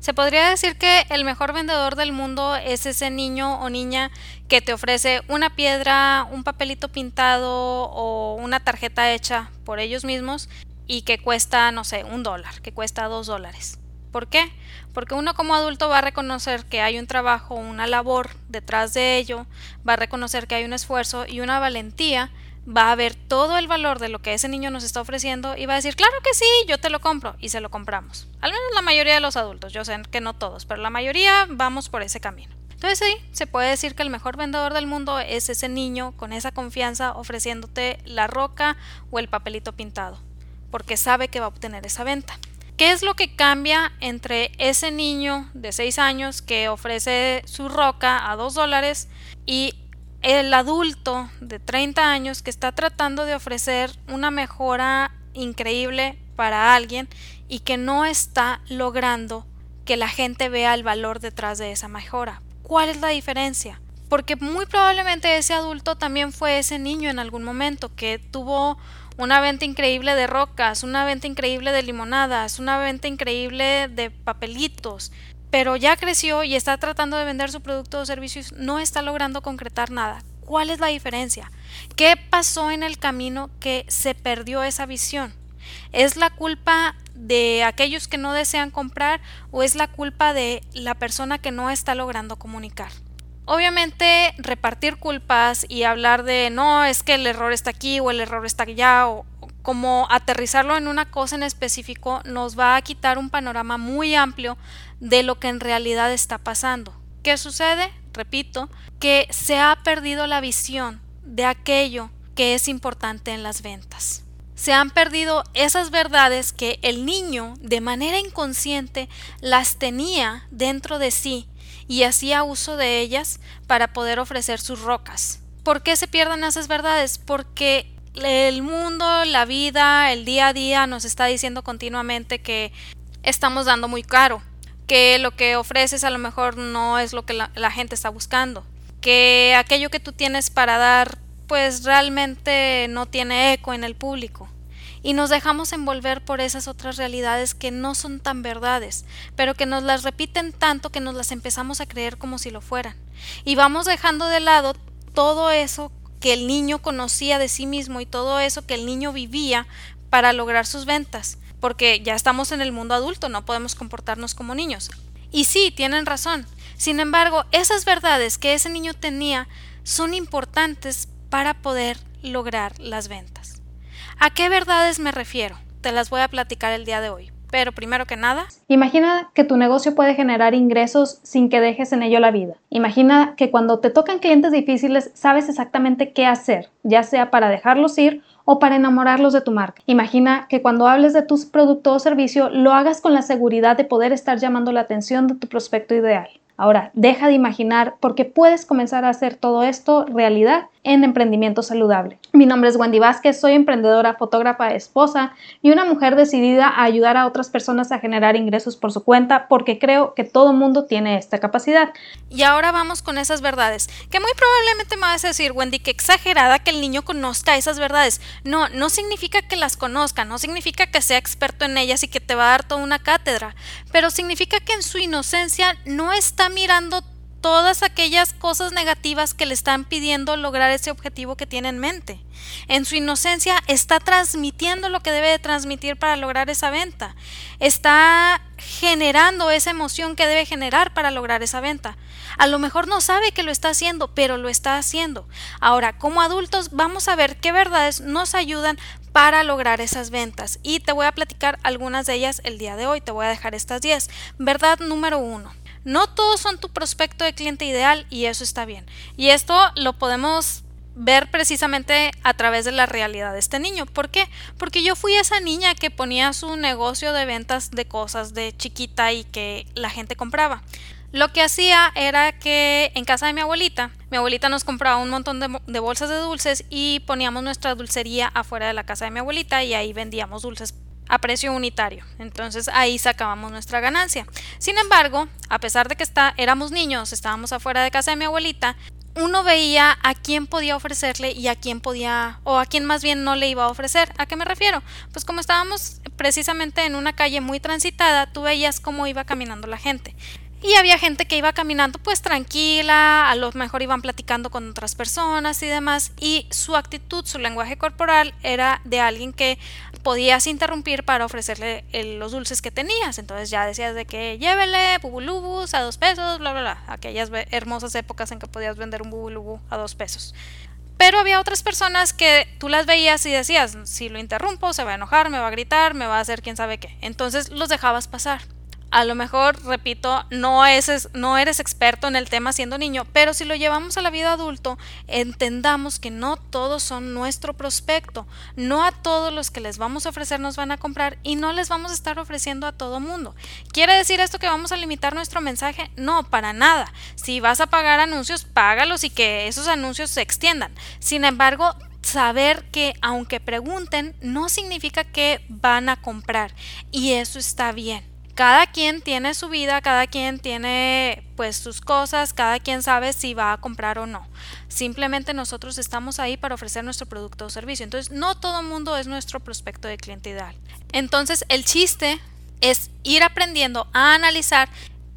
Se podría decir que el mejor vendedor del mundo es ese niño o niña que te ofrece una piedra, un papelito pintado o una tarjeta hecha por ellos mismos y que cuesta, no sé, un dólar, que cuesta dos dólares. ¿Por qué? Porque uno como adulto va a reconocer que hay un trabajo, una labor detrás de ello, va a reconocer que hay un esfuerzo y una valentía, va a ver todo el valor de lo que ese niño nos está ofreciendo y va a decir, claro que sí, yo te lo compro y se lo compramos. Al menos la mayoría de los adultos, yo sé que no todos, pero la mayoría vamos por ese camino. Entonces sí, se puede decir que el mejor vendedor del mundo es ese niño con esa confianza ofreciéndote la roca o el papelito pintado porque sabe que va a obtener esa venta. ¿Qué es lo que cambia entre ese niño de 6 años que ofrece su roca a 2 dólares y el adulto de 30 años que está tratando de ofrecer una mejora increíble para alguien y que no está logrando que la gente vea el valor detrás de esa mejora? ¿Cuál es la diferencia? Porque muy probablemente ese adulto también fue ese niño en algún momento que tuvo una venta increíble de rocas, una venta increíble de limonadas, una venta increíble de papelitos, pero ya creció y está tratando de vender su producto o servicios, no está logrando concretar nada. ¿Cuál es la diferencia? ¿Qué pasó en el camino que se perdió esa visión? ¿Es la culpa de aquellos que no desean comprar o es la culpa de la persona que no está logrando comunicar? Obviamente repartir culpas y hablar de no, es que el error está aquí o el error está allá o como aterrizarlo en una cosa en específico nos va a quitar un panorama muy amplio de lo que en realidad está pasando. ¿Qué sucede? Repito, que se ha perdido la visión de aquello que es importante en las ventas. Se han perdido esas verdades que el niño de manera inconsciente las tenía dentro de sí y hacía uso de ellas para poder ofrecer sus rocas. ¿Por qué se pierden esas verdades? Porque el mundo, la vida, el día a día nos está diciendo continuamente que estamos dando muy caro, que lo que ofreces a lo mejor no es lo que la, gente está buscando, que aquello que tú tienes para dar pues realmente no tiene eco en el público. Y nos dejamos envolver por esas otras realidades que no son tan verdades, pero que nos las repiten tanto que nos las empezamos a creer como si lo fueran. Y vamos dejando de lado todo eso que el niño conocía de sí mismo y todo eso que el niño vivía para lograr sus ventas, porque ya estamos en el mundo adulto, no podemos comportarnos como niños. Y sí, tienen razón. Sin embargo, esas verdades que ese niño tenía son importantes para poder lograr las ventas. ¿A qué verdades me refiero? Te las voy a platicar el día de hoy. Pero primero que nada, imagina que tu negocio puede generar ingresos sin que dejes en ello la vida. Imagina que cuando te tocan clientes difíciles sabes exactamente qué hacer, ya sea para dejarlos ir o para enamorarlos de tu marca. Imagina que cuando hables de tu producto o servicio lo hagas con la seguridad de poder estar llamando la atención de tu prospecto ideal. Ahora, deja de imaginar porque puedes comenzar a hacer todo esto realidad en emprendimiento saludable. Mi nombre es Wendy Vázquez, soy emprendedora, fotógrafa, esposa y una mujer decidida a ayudar a otras personas a generar ingresos por su cuenta porque creo que todo mundo tiene esta capacidad. Y ahora vamos con esas verdades, que muy probablemente me vas a decir, Wendy, que exagerada que el niño conozca esas verdades. No, no significa que las conozca, no significa que sea experto en ellas y que te va a dar toda una cátedra, pero significa que en su inocencia no está mirando todas aquellas cosas negativas que le están pidiendo lograr ese objetivo que tiene en mente. En su inocencia está transmitiendo lo que debe de transmitir para lograr esa venta. Está generando esa emoción que debe generar para lograr esa venta. A lo mejor no sabe que lo está haciendo, pero lo está haciendo. Ahora, como adultos, vamos a ver qué verdades nos ayudan para lograr esas ventas. Y te voy a platicar algunas de ellas el día de hoy. Te voy a dejar estas 10. Verdad número uno no todos son tu prospecto de cliente ideal y eso está bien. Y esto lo podemos ver precisamente a través de la realidad de este niño. ¿Por qué? Porque yo fui esa niña que ponía su negocio de ventas de cosas de chiquita y que la gente compraba. Lo que hacía era que en casa de mi abuelita, mi abuelita nos compraba un montón de, de, bolsas de dulces y poníamos nuestra dulcería afuera de la casa de mi abuelita y ahí vendíamos dulces a precio unitario. Entonces ahí sacábamos nuestra ganancia. Sin embargo, a pesar de que está, éramos niños, estábamos afuera de casa de mi abuelita, uno veía a quién podía ofrecerle y a quién podía, o a quién más bien no le iba a ofrecer. ¿A qué me refiero? Pues como estábamos precisamente en una calle muy transitada, tú veías cómo iba caminando la gente. Y había gente que iba caminando pues tranquila, a lo mejor iban platicando con otras personas y demás, y su actitud, su lenguaje corporal era de alguien que podías interrumpir para ofrecerle los dulces que tenías. Entonces ya decías de que llévele bubulubus a dos pesos, bla, bla, bla. Aquellas hermosas épocas en que podías vender un bubulubu a dos pesos. Pero había otras personas que tú las veías y decías, si lo interrumpo, se va a enojar, me va a gritar, me va a hacer quién sabe qué. Entonces los dejabas pasar a lo mejor, repito, no, es, no eres experto en el tema siendo niño, pero si lo llevamos a la vida adulto, entendamos que no todos son nuestro prospecto, no a todos los que les vamos a ofrecer nos van a comprar y no les vamos a estar ofreciendo a todo mundo. ¿Quiere decir esto que vamos a limitar nuestro mensaje? No, para nada. Si vas a pagar anuncios, págalos y que esos anuncios se extiendan. Sin embargo, saber que aunque pregunten, no significa que van a comprar y eso está bien cada quien tiene su vida, cada quien tiene pues sus cosas, cada quien sabe si va a comprar o no. Simplemente nosotros estamos ahí para ofrecer nuestro producto o servicio. Entonces, no todo el mundo es nuestro prospecto de cliente ideal. Entonces, el chiste es ir aprendiendo a analizar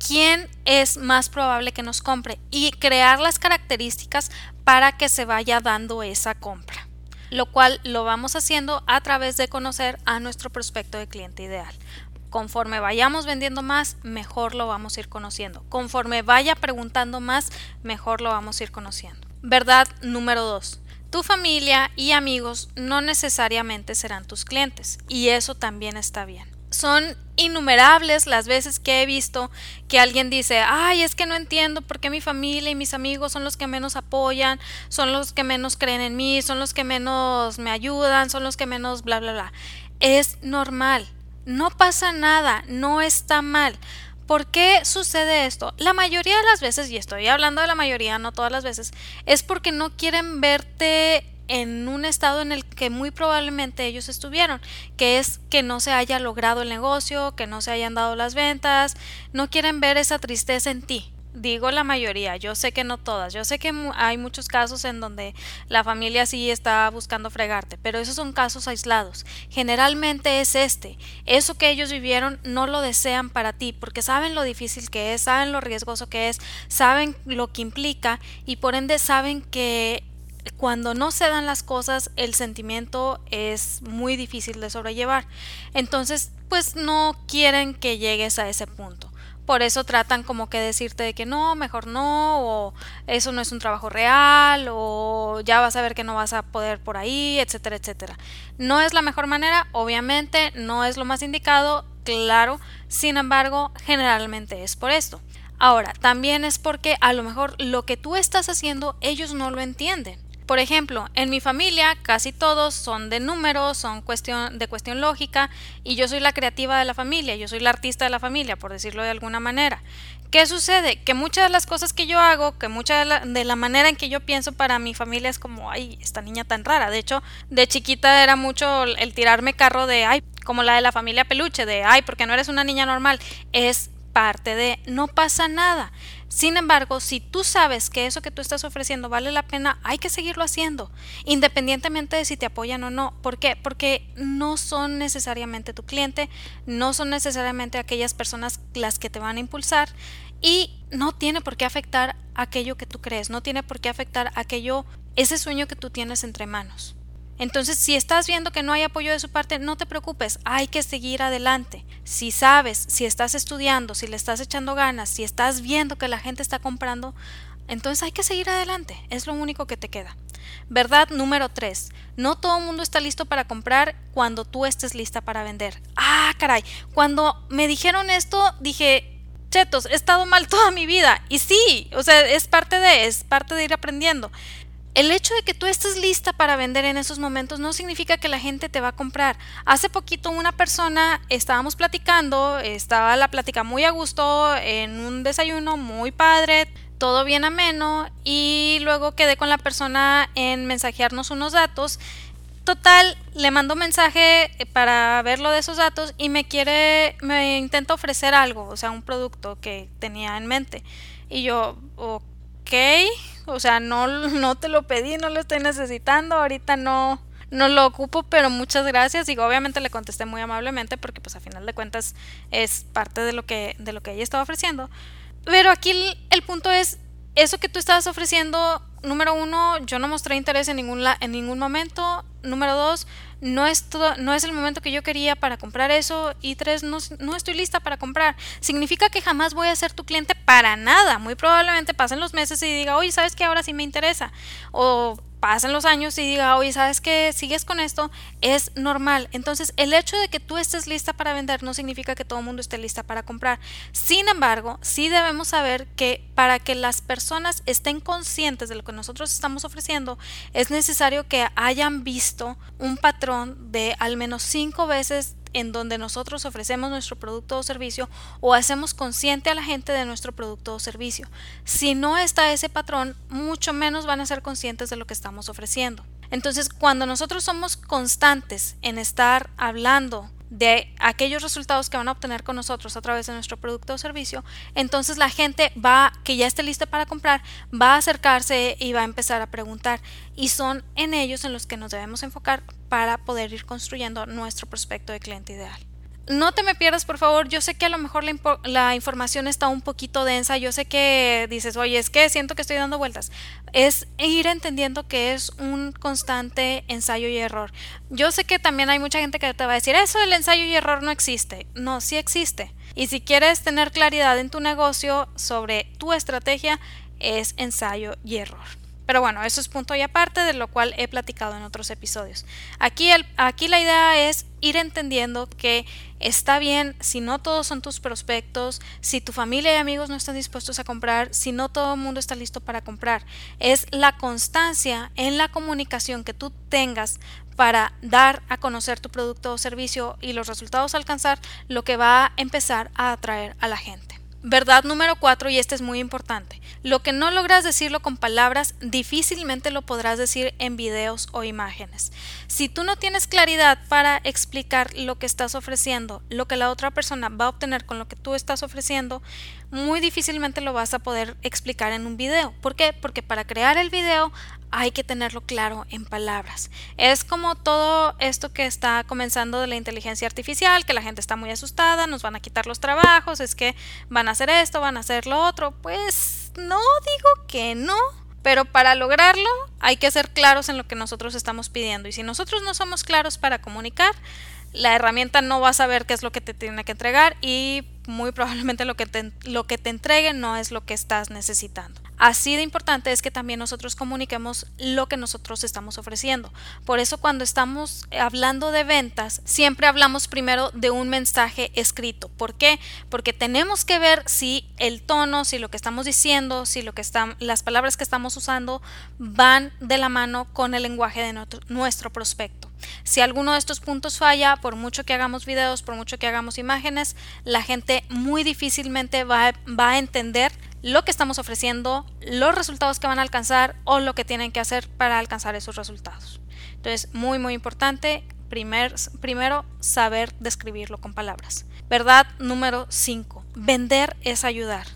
quién es más probable que nos compre y crear las características para que se vaya dando esa compra lo cual lo vamos haciendo a través de conocer a nuestro prospecto de cliente ideal. Conforme vayamos vendiendo más, mejor lo vamos a ir conociendo. Conforme vaya preguntando más, mejor lo vamos a ir conociendo. Verdad número 2. Tu familia y amigos no necesariamente serán tus clientes y eso también está bien. Son innumerables las veces que he visto que alguien dice, ay, es que no entiendo por qué mi familia y mis amigos son los que menos apoyan, son los que menos creen en mí, son los que menos me ayudan, son los que menos bla, bla, bla. Es normal, no pasa nada, no está mal. ¿Por qué sucede esto? La mayoría de las veces, y estoy hablando de la mayoría, no todas las veces, es porque no quieren verte en un estado en el que muy probablemente ellos estuvieron, que es que no se haya logrado el negocio, que no se hayan dado las ventas, no quieren ver esa tristeza en ti digo la mayoría, yo sé que no todas, yo sé que hay muchos casos en donde la familia sí está buscando fregarte, pero esos son casos aislados. Generalmente es este, eso que ellos vivieron no lo desean para ti porque saben lo difícil que es, saben lo riesgoso que es, saben lo que implica y por ende saben que cuando no se dan las cosas el sentimiento es muy difícil de sobrellevar. Entonces, pues no quieren que llegues a ese punto por eso tratan como que decirte de que no, mejor no, o eso no es un trabajo real, o ya vas a ver que no vas a poder por ahí, etcétera, etcétera. No es la mejor manera, obviamente, no es lo más indicado, claro, sin embargo, generalmente es por esto. Ahora, también es porque a lo mejor lo que tú estás haciendo ellos no lo entienden. Por ejemplo, en mi familia casi todos son de números, son cuestión, de cuestión lógica y yo soy la creativa de la familia, yo soy la artista de la familia, por decirlo de alguna manera. ¿Qué sucede? Que muchas de las cosas que yo hago, que mucha de la, manera en que yo pienso para mi familia es como, ay, esta niña tan rara. De hecho, de chiquita era mucho el tirarme carro de, ay, como la de la familia peluche, de, ay, porque no eres una niña normal. Es parte de, no pasa nada. Sin embargo, si tú sabes que eso que tú estás ofreciendo vale la pena, hay que seguirlo haciendo, independientemente de si te apoyan o no. ¿Por qué? Porque no son necesariamente tu cliente, no son necesariamente aquellas personas las que te van a impulsar y no tiene por qué afectar aquello que tú crees, no tiene por qué afectar aquello, ese sueño que tú tienes entre manos. Entonces, si estás viendo que no hay apoyo de su parte, no te preocupes, hay que seguir adelante. Si sabes, si estás estudiando, si le estás echando ganas, si estás viendo que la gente está comprando, entonces hay que seguir adelante, es lo único que te queda. Verdad número 3. No todo el mundo está listo para comprar cuando tú estés lista para vender. Ah, caray, cuando me dijeron esto, dije, chetos, he estado mal toda mi vida. Y sí, o sea, es parte de, es parte de ir aprendiendo el hecho de que tú estés lista para vender en esos momentos no significa que la gente te va a comprar. Hace poquito una persona estábamos platicando, estaba la plática muy a gusto, en un desayuno muy padre, todo bien ameno y luego quedé con la persona en mensajearnos unos datos. Total, le mando mensaje para ver lo de esos datos y me quiere, me intenta ofrecer algo, o sea, un producto que tenía en mente. Y yo, ok, o sea, no, no te lo pedí, no lo estoy necesitando, ahorita no, no lo ocupo, pero muchas gracias. Digo, obviamente le contesté muy amablemente porque pues a final de cuentas es parte de lo que, de lo que ella estaba ofreciendo. Pero aquí el, punto es, eso que tú estabas ofreciendo, número uno, yo no mostré interés en ningún, en ningún momento. Número dos, no es, no es el momento que yo quería para comprar eso. Y tres, no, no estoy lista para comprar. Significa que jamás voy a ser tu cliente para nada. Muy probablemente pasen los meses y diga, oye, ¿sabes qué? Ahora sí me interesa. O pasen los años y diga, oye, ¿sabes qué? Sigues con esto, es normal. Entonces, el hecho de que tú estés lista para vender no significa que todo el mundo esté lista para comprar. Sin embargo, sí debemos saber que para que las personas estén conscientes de lo que nosotros estamos ofreciendo, es necesario que hayan visto un patrón de al menos cinco veces en donde nosotros ofrecemos nuestro producto o servicio o hacemos consciente a la gente de nuestro producto o servicio. Si no está ese patrón, mucho menos van a ser conscientes de lo que estamos ofreciendo. Entonces, cuando nosotros somos constantes en estar hablando de aquellos resultados que van a obtener con nosotros a través de nuestro producto o servicio, entonces la gente va, que ya esté lista para comprar, va a acercarse y va a empezar a preguntar. Y son en ellos en los que nos debemos enfocar para poder ir construyendo nuestro prospecto de cliente ideal no te me pierdas, por favor. Yo sé que a lo mejor la, información está un poquito densa. Yo sé que dices, oye, es que siento que estoy dando vueltas. Es ir entendiendo que es un constante ensayo y error. Yo sé que también hay mucha gente que te va a decir, eso del ensayo y error no existe. No, sí existe. Y si quieres tener claridad en tu negocio sobre tu estrategia, es ensayo y error. Pero bueno, eso es punto y aparte de lo cual he platicado en otros episodios. Aquí, el, aquí la idea es ir entendiendo que está bien si no todos son tus prospectos, si tu familia y amigos no están dispuestos a comprar, si no todo el mundo está listo para comprar. Es la constancia en la comunicación que tú tengas para dar a conocer tu producto o servicio y los resultados alcanzar lo que va a empezar a atraer a la gente. Verdad número cuatro, y este es muy importante. Lo que no logras decirlo con palabras, difícilmente lo podrás decir en videos o imágenes. Si tú no tienes claridad para explicar lo que estás ofreciendo, lo que la otra persona va a obtener con lo que tú estás ofreciendo, muy difícilmente lo vas a poder explicar en un video. ¿Por qué? Porque para crear el video hay que tenerlo claro en palabras. Es como todo esto que está comenzando de la inteligencia artificial, que la gente está muy asustada, nos van a quitar los trabajos, es que van a hacer esto, van a hacer lo otro. Pues no digo que no, pero para lograrlo hay que ser claros en lo que nosotros estamos pidiendo. Y si nosotros no somos claros para comunicar, la herramienta no va a saber qué es lo que te tiene que entregar y muy probablemente lo que te, lo que te entregue no es lo que estás necesitando. Así de importante es que también nosotros comuniquemos lo que nosotros estamos ofreciendo. Por eso cuando estamos hablando de ventas, siempre hablamos primero de un mensaje escrito. ¿Por qué? Porque tenemos que ver si el tono, si lo que estamos diciendo, si lo que están, las palabras que estamos usando van de la mano con el lenguaje de nuestro prospecto. Si alguno de estos puntos falla, por mucho que hagamos videos, por mucho que hagamos imágenes, la gente muy difícilmente va, va a entender lo que estamos ofreciendo, los resultados que van a alcanzar o lo que tienen que hacer para alcanzar esos resultados. Entonces, muy, muy importante, primer, primero, saber describirlo con palabras. Verdad número 5. Vender es ayudar.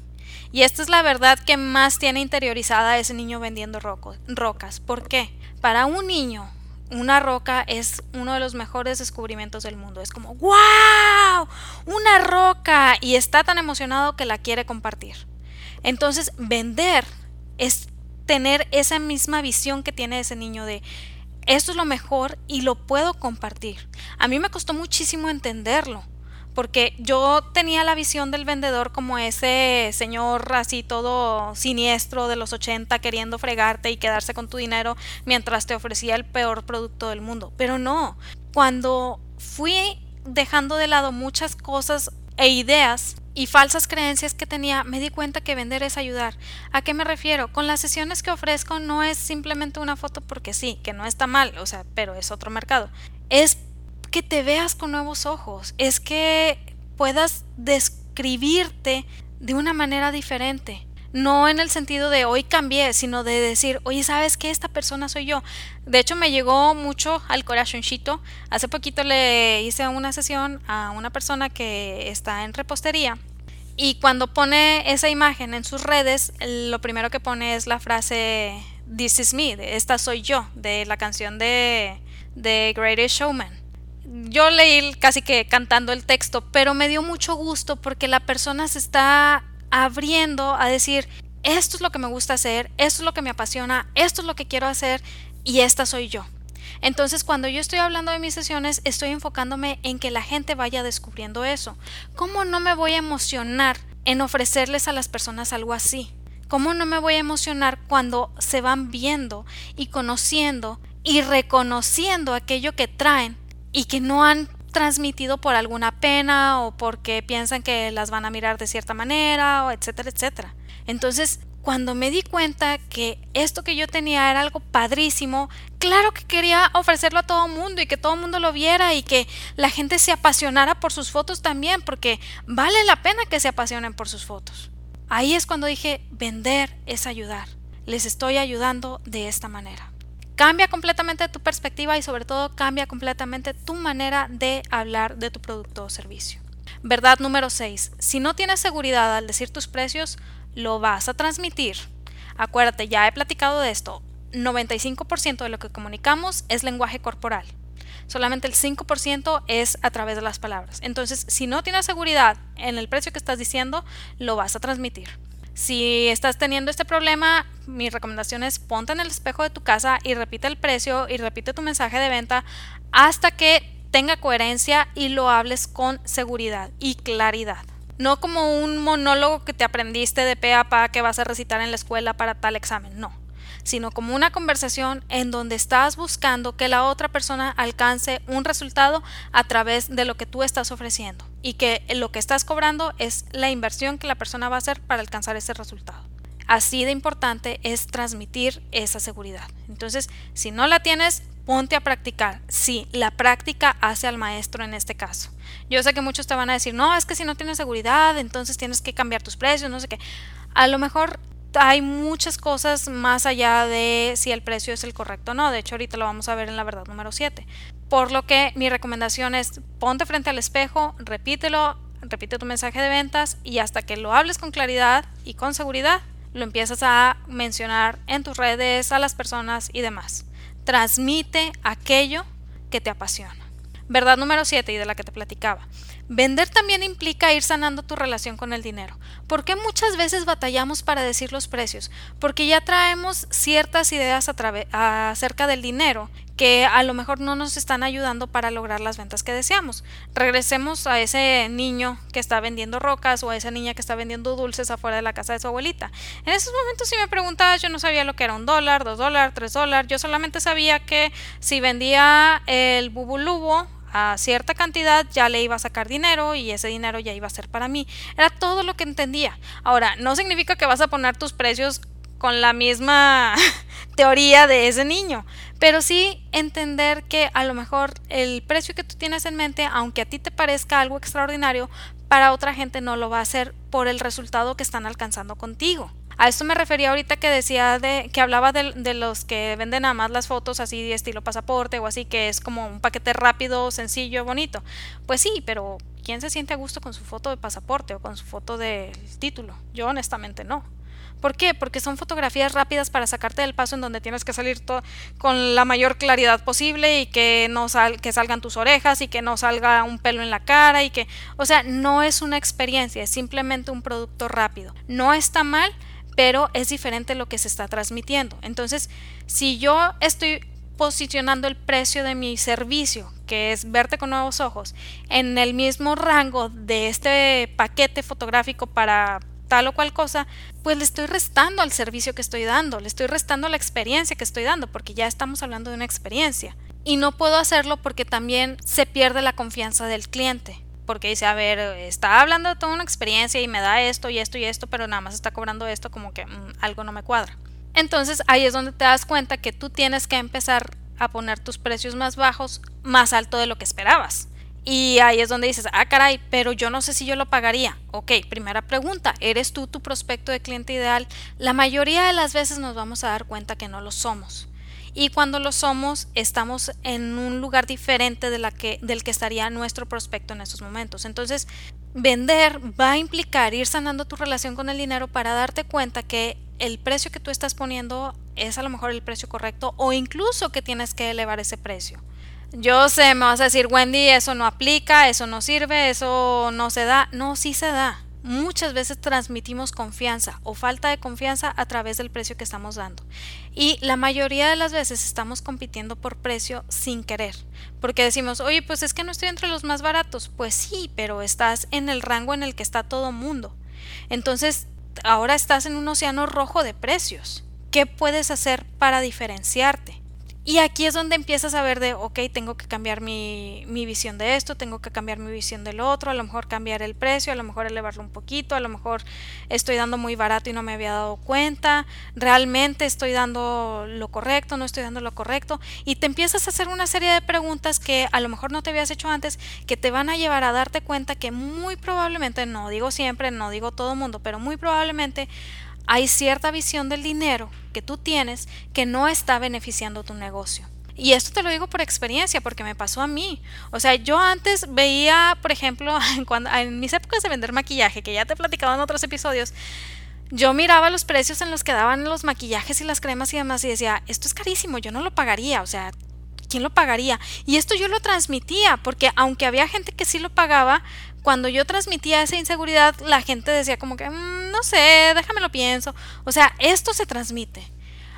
Y esta es la verdad que más tiene interiorizada ese niño vendiendo rocas. ¿Por qué? Para un niño, una roca es uno de los mejores descubrimientos del mundo. Es como, ¡wow! Una roca. Y está tan emocionado que la quiere compartir. Entonces, vender es tener esa misma visión que tiene ese niño de esto es lo mejor y lo puedo compartir. A mí me costó muchísimo entenderlo, porque yo tenía la visión del vendedor como ese señor así todo siniestro de los 80 queriendo fregarte y quedarse con tu dinero mientras te ofrecía el peor producto del mundo. Pero no, cuando fui dejando de lado muchas cosas e ideas y falsas creencias que tenía, me di cuenta que vender es ayudar. ¿A qué me refiero? Con las sesiones que ofrezco no es simplemente una foto porque sí, que no está mal, o sea, pero es otro mercado. Es que te veas con nuevos ojos, es que puedas describirte de una manera diferente no en el sentido de hoy cambié, sino de decir, oye, ¿sabes qué? Esta persona soy yo. De hecho, me llegó mucho al corazoncito. Hace poquito le hice una sesión a una persona que está en repostería Y cuando pone esa imagen en sus redes, lo primero que pone es la frase This is me, esta soy yo, de la canción de, de Greatest Showman. Yo leí casi que cantando el texto, pero me dio mucho gusto porque la persona se está abriendo a decir, esto es lo que me gusta hacer, esto es lo que me apasiona, esto es lo que quiero hacer y esta soy yo. Entonces, cuando yo estoy hablando de mis sesiones, estoy enfocándome en que la gente vaya descubriendo eso. ¿Cómo no me voy a emocionar en ofrecerles a las personas algo así? ¿Cómo no me voy a emocionar cuando se van viendo y conociendo y reconociendo aquello que traen y que no han transmitido por alguna pena o porque piensan que las van a mirar de cierta manera o etcétera, etcétera? Entonces, cuando me di cuenta que esto que yo tenía era algo padrísimo, claro que quería ofrecerlo a todo mundo y que todo mundo lo viera y que la gente se apasionara por sus fotos también, porque vale la pena que se apasionen por sus fotos. Ahí es cuando dije, vender es ayudar. Les estoy ayudando de esta manera. Cambia completamente tu perspectiva y sobre todo cambia completamente tu manera de hablar de tu producto o servicio. Verdad número 6. Si no tienes seguridad al decir tus precios, lo vas a transmitir. Acuérdate, ya he platicado de esto. 95% de lo que comunicamos es lenguaje corporal. Solamente el 5% es a través de las palabras. Entonces, si no tienes seguridad en el precio que estás diciendo, lo vas a transmitir. Si estás teniendo este problema, mi recomendación es ponte en el espejo de tu casa y repite el precio y repite tu mensaje de venta hasta que tenga coherencia y lo hables con seguridad y claridad. No como un monólogo que te aprendiste de pe a pa que vas a recitar en la escuela para tal examen, no, sino como una conversación en donde estás buscando que la otra persona alcance un resultado a través de lo que tú estás ofreciendo y que lo que estás cobrando es la inversión que la persona va a hacer para alcanzar ese resultado. Así de importante es transmitir esa seguridad. Entonces, si no la tienes, ponte a practicar. Sí, la práctica hace al maestro en este caso. Yo sé que muchos te van a decir, no, es que si no tienes seguridad, entonces tienes que cambiar tus precios, no sé qué. A lo mejor hay muchas cosas más allá de si el precio es el correcto o no. De hecho, ahorita lo vamos a ver en la verdad número 7. Por lo que mi recomendación es ponte frente al espejo, repítelo, repite tu mensaje de ventas y hasta que lo hables con claridad y con seguridad, lo empiezas a mencionar en tus redes, a las personas y demás. Transmite aquello que te apasiona. Verdad número 7 y de la que te platicaba. Vender también implica ir sanando tu relación con el dinero. ¿Por qué muchas veces batallamos para decir los precios? Porque ya traemos ciertas ideas acerca del dinero que a lo mejor no nos están ayudando para lograr las ventas que deseamos. Regresemos a ese niño que está vendiendo rocas o a esa niña que está vendiendo dulces afuera de la casa de su abuelita. En esos momentos si me preguntabas yo no sabía lo que era un dólar, dos dólares, tres dólares. Yo solamente sabía que si vendía el bubulubo cierta cantidad ya le iba a sacar dinero y ese dinero ya iba a ser para mí. Era todo lo que entendía. Ahora, no significa que vas a poner tus precios con la misma teoría de ese niño, pero sí entender que a lo mejor el precio que tú tienes en mente, aunque a ti te parezca algo extraordinario, para otra gente no lo va a hacer por el resultado que están alcanzando contigo. A esto me refería ahorita que decía de que hablaba de, los que venden nada más las fotos así de estilo pasaporte o así que es como un paquete rápido, sencillo, bonito. Pues sí, pero ¿quién se siente a gusto con su foto de pasaporte o con su foto del título? Yo honestamente no. ¿Por qué? Porque son fotografías rápidas para sacarte del paso en donde tienes que salir con la mayor claridad posible y que que salgan tus orejas y que no salga un pelo en la cara y que, o sea, no es una experiencia, es simplemente un producto rápido. No está mal, pero es diferente lo que se está transmitiendo. Entonces, si yo estoy posicionando el precio de mi servicio, que es verte con nuevos ojos, en el mismo rango de este paquete fotográfico para tal o cual cosa, pues le estoy restando al servicio que estoy dando, le estoy restando la experiencia que estoy dando, porque ya estamos hablando de una experiencia. Y no puedo hacerlo porque también se pierde la confianza del cliente porque dice, a ver, está hablando de toda una experiencia y me da esto y esto y esto, pero nada más está cobrando esto, como que mm, algo no me cuadra. Entonces ahí es donde te das cuenta que tú tienes que empezar a poner tus precios más bajos, más alto de lo que esperabas. Y ahí es donde dices, ah, caray, pero yo no sé si yo lo pagaría. Ok, primera pregunta, ¿eres tú tu prospecto de cliente ideal? La mayoría de las veces nos vamos a dar cuenta que no lo somos y cuando lo somos estamos en un lugar diferente de la que, del que estaría nuestro prospecto en estos momentos. Entonces, vender va a implicar ir sanando tu relación con el dinero para darte cuenta que el precio que tú estás poniendo es a lo mejor el precio correcto o incluso que tienes que elevar ese precio. Yo sé, me vas a decir, Wendy, eso no aplica, eso no sirve, eso no se da. No, sí se da. Muchas veces transmitimos confianza o falta de confianza a través del precio que estamos dando. Y la mayoría de las veces estamos compitiendo por precio sin querer. Porque decimos, oye, pues es que no estoy entre los más baratos. Pues sí, pero estás en el rango en el que está todo mundo. Entonces, ahora estás en un océano rojo de precios. ¿Qué puedes hacer para diferenciarte? Y aquí es donde empiezas a ver de, ok, tengo que cambiar mi, mi, visión de esto, tengo que cambiar mi visión del otro, a lo mejor cambiar el precio, a lo mejor elevarlo un poquito, a lo mejor estoy dando muy barato y no me había dado cuenta, realmente estoy dando lo correcto, no estoy dando lo correcto, y te empiezas a hacer una serie de preguntas que a lo mejor no te habías hecho antes, que te van a llevar a darte cuenta que muy probablemente, no digo siempre, no digo todo mundo, pero muy probablemente hay cierta visión del dinero que tú tienes que no está beneficiando tu negocio. Y esto te lo digo por experiencia, porque me pasó a mí. O sea, yo antes veía, por ejemplo, cuando, en mis épocas de vender maquillaje, que ya te he platicado en otros episodios, yo miraba los precios en los que daban los maquillajes y las cremas y demás y decía, esto es carísimo, yo no lo pagaría, o sea, ¿quién lo pagaría? Y esto yo lo transmitía, porque aunque había gente que sí lo pagaba, cuando yo transmitía esa inseguridad, la gente decía como que, mm, no sé, déjame lo pienso. O sea, esto se transmite.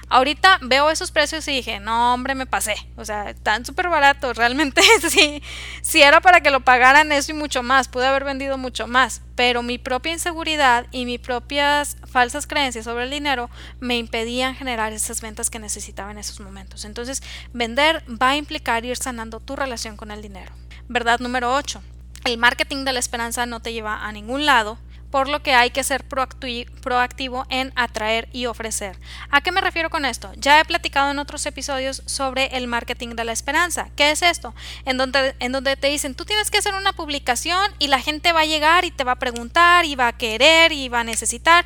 Ahorita veo esos precios y dije, no, hombre, me pasé. O sea, están súper baratos. Realmente sí, si era para que lo pagaran eso y mucho más. Pude haber vendido mucho más. Pero mi propia inseguridad y mis propias falsas creencias sobre el dinero me impedían generar esas ventas que necesitaba en esos momentos. Entonces, vender va a implicar ir sanando tu relación con el dinero. Verdad número 8. El marketing de la esperanza no te lleva a ningún lado por lo que hay que ser proactivo en atraer y ofrecer. ¿A qué me refiero con esto? Ya he platicado en otros episodios sobre el marketing de la esperanza. ¿Qué es esto? En donde, en donde te dicen, tú tienes que hacer una publicación y la gente va a llegar y te va a preguntar y va a querer y va a necesitar.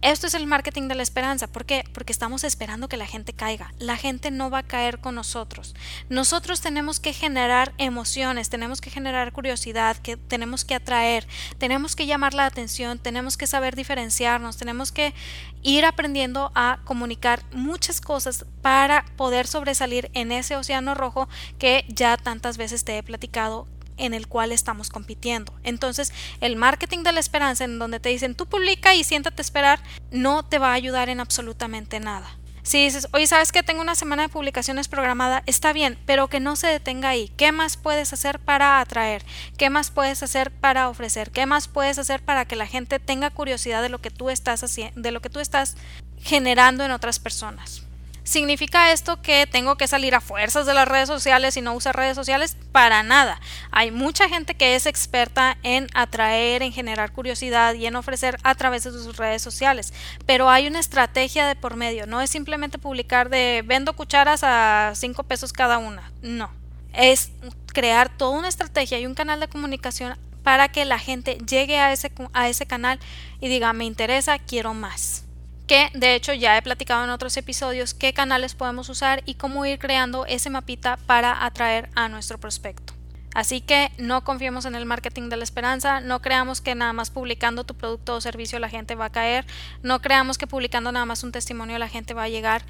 Esto es el marketing de la esperanza. ¿Por qué? Porque estamos esperando que la gente caiga. La gente no va a caer con nosotros. Nosotros tenemos que generar emociones, tenemos que generar curiosidad, que tenemos que atraer, tenemos que llamar la atención, tenemos que saber diferenciarnos, tenemos que ir aprendiendo a comunicar muchas cosas para poder sobresalir en ese océano rojo que ya tantas veces te he platicado en el cual estamos compitiendo. Entonces, el marketing de la esperanza, en donde te dicen tú publica y siéntate a esperar, no te va a ayudar en absolutamente nada. Si dices, oye, ¿sabes que tengo una semana de publicaciones programada? Está bien, pero que no se detenga ahí. ¿Qué más puedes hacer para atraer? ¿Qué más puedes hacer para ofrecer? ¿Qué más puedes hacer para que la gente tenga curiosidad de lo que tú estás haciendo, de lo que tú estás generando en otras personas? ¿Significa esto que tengo que salir a fuerzas de las redes sociales y no usar redes sociales? Para nada. Hay mucha gente que es experta en atraer, en generar curiosidad y en ofrecer a través de sus redes sociales. Pero hay una estrategia de por medio. No es simplemente publicar de vendo cucharas a 5 pesos cada una. No. Es crear toda una estrategia y un canal de comunicación para que la gente llegue a ese, a ese canal y diga me interesa, quiero más que de hecho ya he platicado en otros episodios qué canales podemos usar y cómo ir creando ese mapita para atraer a nuestro prospecto. Así que no confiemos en el marketing de la esperanza, no creamos que nada más publicando tu producto o servicio la gente va a caer, no creamos que publicando nada más un testimonio la gente va a llegar.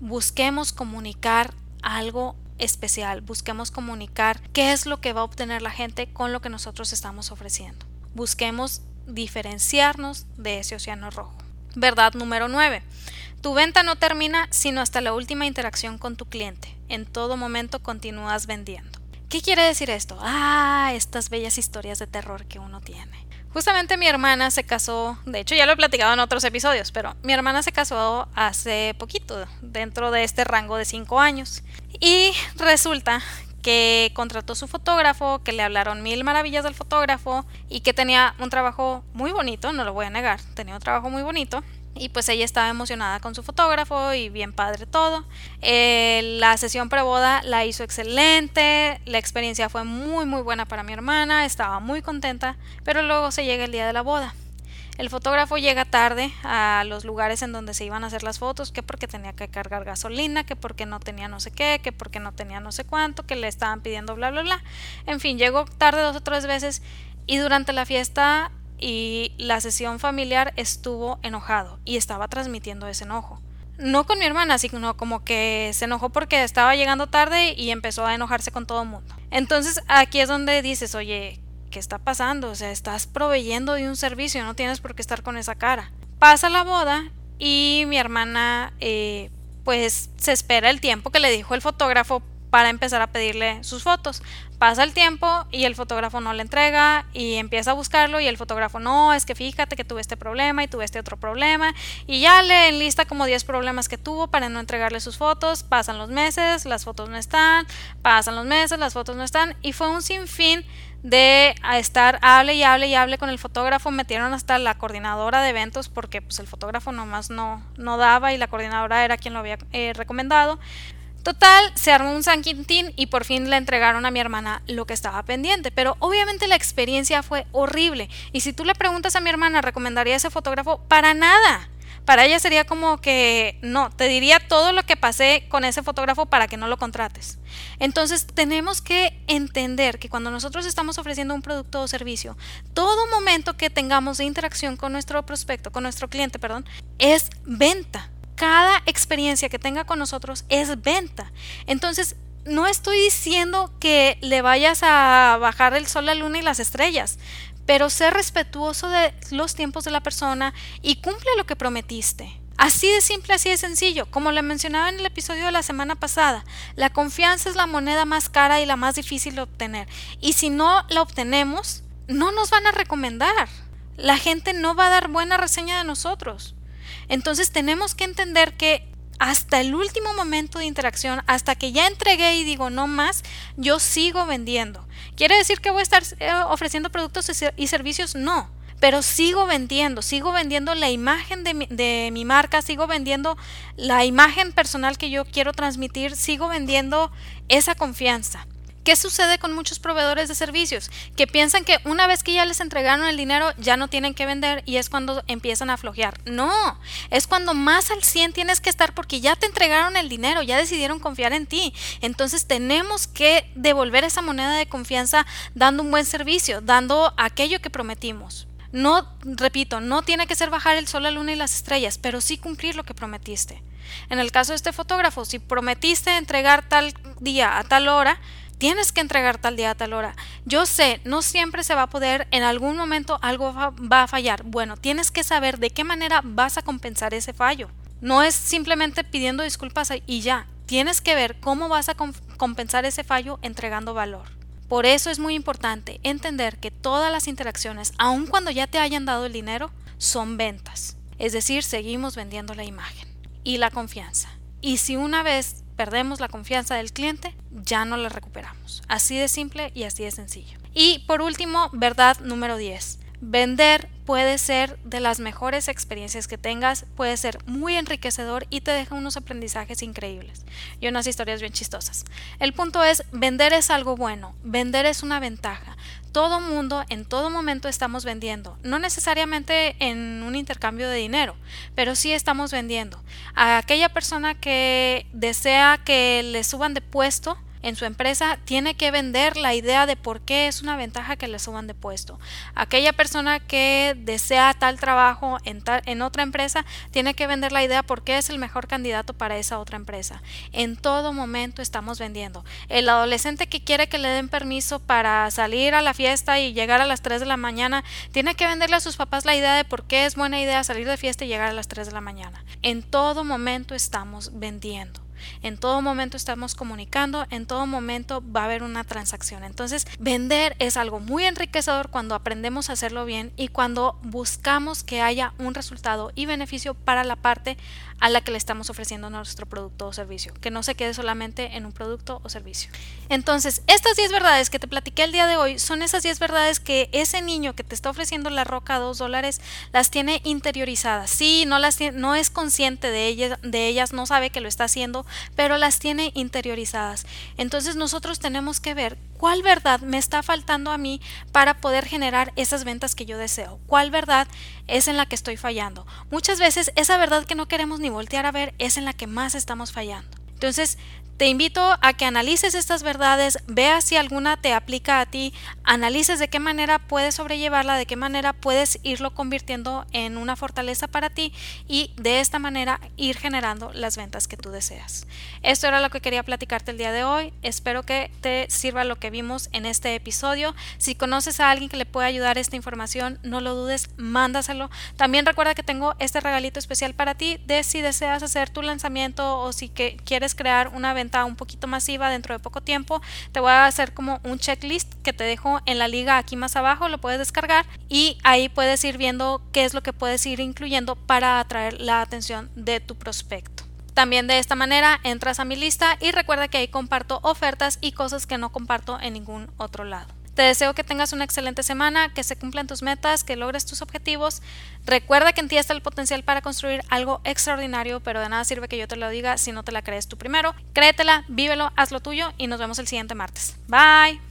Busquemos comunicar algo especial, busquemos comunicar qué es lo que va a obtener la gente con lo que nosotros estamos ofreciendo. Busquemos diferenciarnos de ese océano rojo. Verdad número 9. Tu venta no termina sino hasta la última interacción con tu cliente. En todo momento continúas vendiendo. ¿Qué quiere decir esto? Ah, estas bellas historias de terror que uno tiene. Justamente mi hermana se casó, de hecho ya lo he platicado en otros episodios, pero mi hermana se casó hace poquito, dentro de este rango de 5 años. Y resulta que contrató su fotógrafo, que le hablaron mil maravillas del fotógrafo y que tenía un trabajo muy bonito, no lo voy a negar, tenía un trabajo muy bonito. Y pues ella estaba emocionada con su fotógrafo y bien padre todo. Eh, la sesión preboda la hizo excelente, la experiencia fue muy muy buena para mi hermana, estaba muy contenta, pero luego se llega el día de la boda. El fotógrafo llega tarde a los lugares en donde se iban a hacer las fotos, que porque tenía que cargar gasolina, que porque no tenía no sé qué, que porque no tenía no sé cuánto, que le estaban pidiendo bla bla bla. En fin, llegó tarde dos o tres veces y durante la fiesta y la sesión familiar estuvo enojado y estaba transmitiendo ese enojo. No con mi hermana, sino como que se enojó porque estaba llegando tarde y empezó a enojarse con todo el mundo. Entonces aquí es donde dices, oye, ¿qué está pasando? O sea, estás proveyendo de un servicio, no tienes por qué estar con esa cara. Pasa la boda y mi hermana eh, pues se espera el tiempo que le dijo el fotógrafo para empezar a pedirle sus fotos. Pasa el tiempo y el fotógrafo no le entrega y empieza a buscarlo y el fotógrafo no, es que fíjate que tuve este problema y tuve este otro problema y ya le enlista como 10 problemas que tuvo para no entregarle sus fotos, pasan los meses, las fotos no están, pasan los meses, las fotos no están y fue un sinfín de estar hable y hable y hable con el fotógrafo, metieron hasta la coordinadora de eventos porque pues el fotógrafo nomás no, no daba y la coordinadora era quien lo había eh, recomendado. Total, se armó un San Quintín y por fin le entregaron a mi hermana lo que estaba pendiente, pero obviamente la experiencia fue horrible. Y si tú le preguntas a mi hermana, ¿recomendaría ese fotógrafo? Para nada. Para ella sería como que no, te diría todo lo que pasé con ese fotógrafo para que no lo contrates. Entonces tenemos que entender que cuando nosotros estamos ofreciendo un producto o servicio, todo momento que tengamos de interacción con nuestro prospecto, con nuestro cliente, perdón, es venta cada experiencia que tenga con nosotros es venta. Entonces, no estoy diciendo que le vayas a bajar el sol, la luna y las estrellas, pero sé respetuoso de los tiempos de la persona y cumple lo que prometiste. Así de simple, así de sencillo. Como le mencionaba en el episodio de la semana pasada, la confianza es la moneda más cara y la más difícil de obtener. Y si no la obtenemos, no nos van a recomendar. La gente no va a dar buena reseña de nosotros. Entonces tenemos que entender que hasta el último momento de interacción, hasta que ya entregué y digo no más, yo sigo vendiendo. ¿Quiere decir que voy a estar eh, ofreciendo productos y servicios? No. Pero sigo vendiendo, sigo vendiendo la imagen de mi, de mi marca, sigo vendiendo la imagen personal que yo quiero transmitir, sigo vendiendo esa confianza. ¿Qué sucede con muchos proveedores de servicios? Que piensan que una vez que ya les entregaron el dinero ya no tienen que vender y es cuando empiezan a flojear. No, es cuando más al 100 tienes que estar porque ya te entregaron el dinero, ya decidieron confiar en ti. Entonces tenemos que devolver esa moneda de confianza dando un buen servicio, dando aquello que prometimos. No, repito, no tiene que ser bajar el sol, la luna y las estrellas, pero sí cumplir lo que prometiste. En el caso de este fotógrafo, si prometiste entregar tal día a tal hora, tienes que entregar tal día a tal hora. Yo sé, no siempre se va a poder, en algún momento algo va, a fallar. Bueno, tienes que saber de qué manera vas a compensar ese fallo. No es simplemente pidiendo disculpas y ya. Tienes que ver cómo vas a compensar ese fallo entregando valor. Por eso es muy importante entender que todas las interacciones, aun cuando ya te hayan dado el dinero, son ventas. Es decir, seguimos vendiendo la imagen y la confianza. Y si una vez perdemos la confianza del cliente, ya no la recuperamos. Así de simple y así de sencillo. Y por último, verdad número 10. Vender puede ser de las mejores experiencias que tengas, puede ser muy enriquecedor y te deja unos aprendizajes increíbles y unas historias bien chistosas. El punto es, vender es algo bueno, vender es una ventaja todo mundo en todo momento estamos vendiendo, no necesariamente en un intercambio de dinero, pero sí estamos vendiendo. A aquella persona que desea que le suban de puesto, en su empresa tiene que vender la idea de por qué es una ventaja que le suban de puesto. Aquella persona que desea tal trabajo en, en otra empresa tiene que vender la idea por qué es el mejor candidato para esa otra empresa. En todo momento estamos vendiendo. El adolescente que quiere que le den permiso para salir a la fiesta y llegar a las 3 de la mañana, tiene que venderle a sus papás la idea de por qué es buena idea salir de fiesta y llegar a las 3 de la mañana. En todo momento estamos vendiendo. En todo momento estamos comunicando, en todo momento va a haber una transacción. Entonces, vender es algo muy enriquecedor cuando aprendemos a hacerlo bien y cuando buscamos que haya un resultado y beneficio para la parte a la que le estamos ofreciendo nuestro producto o servicio, que no se quede solamente en un producto o servicio. Entonces, estas 10 verdades que te platiqué el día de hoy son esas 10 verdades que ese niño que te está ofreciendo la roca a 2 dólares las tiene interiorizadas. Sí, no, las no es consciente de ellas, de ellas, no sabe que lo está haciendo, pero las tiene interiorizadas. Entonces nosotros tenemos que ver cuál verdad me está faltando a mí para poder generar esas ventas que yo deseo, cuál verdad es en la que estoy fallando. Muchas veces esa verdad que no queremos ni voltear a ver es en la que más estamos fallando. Entonces, te invito a que analices estas verdades, veas si alguna te aplica a ti, analices de qué manera puedes sobrellevarla, de qué manera puedes irlo convirtiendo en una fortaleza para ti y de esta manera ir generando las ventas que tú deseas. Esto era lo que quería platicarte el día de hoy. Espero que te sirva lo que vimos en este episodio. Si conoces a alguien que le pueda ayudar esta información, no lo dudes, mándaselo. También recuerda que tengo este regalito especial para ti de si deseas hacer tu lanzamiento o si que quieres crear una un poquito masiva dentro de poco tiempo, te voy a hacer como un checklist que te dejo en la liga aquí más abajo, lo puedes descargar y ahí puedes ir viendo qué es lo que puedes ir incluyendo para atraer la atención de tu prospecto. También de esta manera entras a mi lista y recuerda que ahí comparto ofertas y cosas que no comparto en ningún otro lado. Te deseo que tengas una excelente semana, que se cumplan tus metas, que logres tus objetivos. Recuerda que en ti está el potencial para construir algo extraordinario, pero de nada sirve que yo te lo diga si no te la crees tú primero. Créetela, vívelo, haz lo tuyo y nos vemos el siguiente martes. Bye.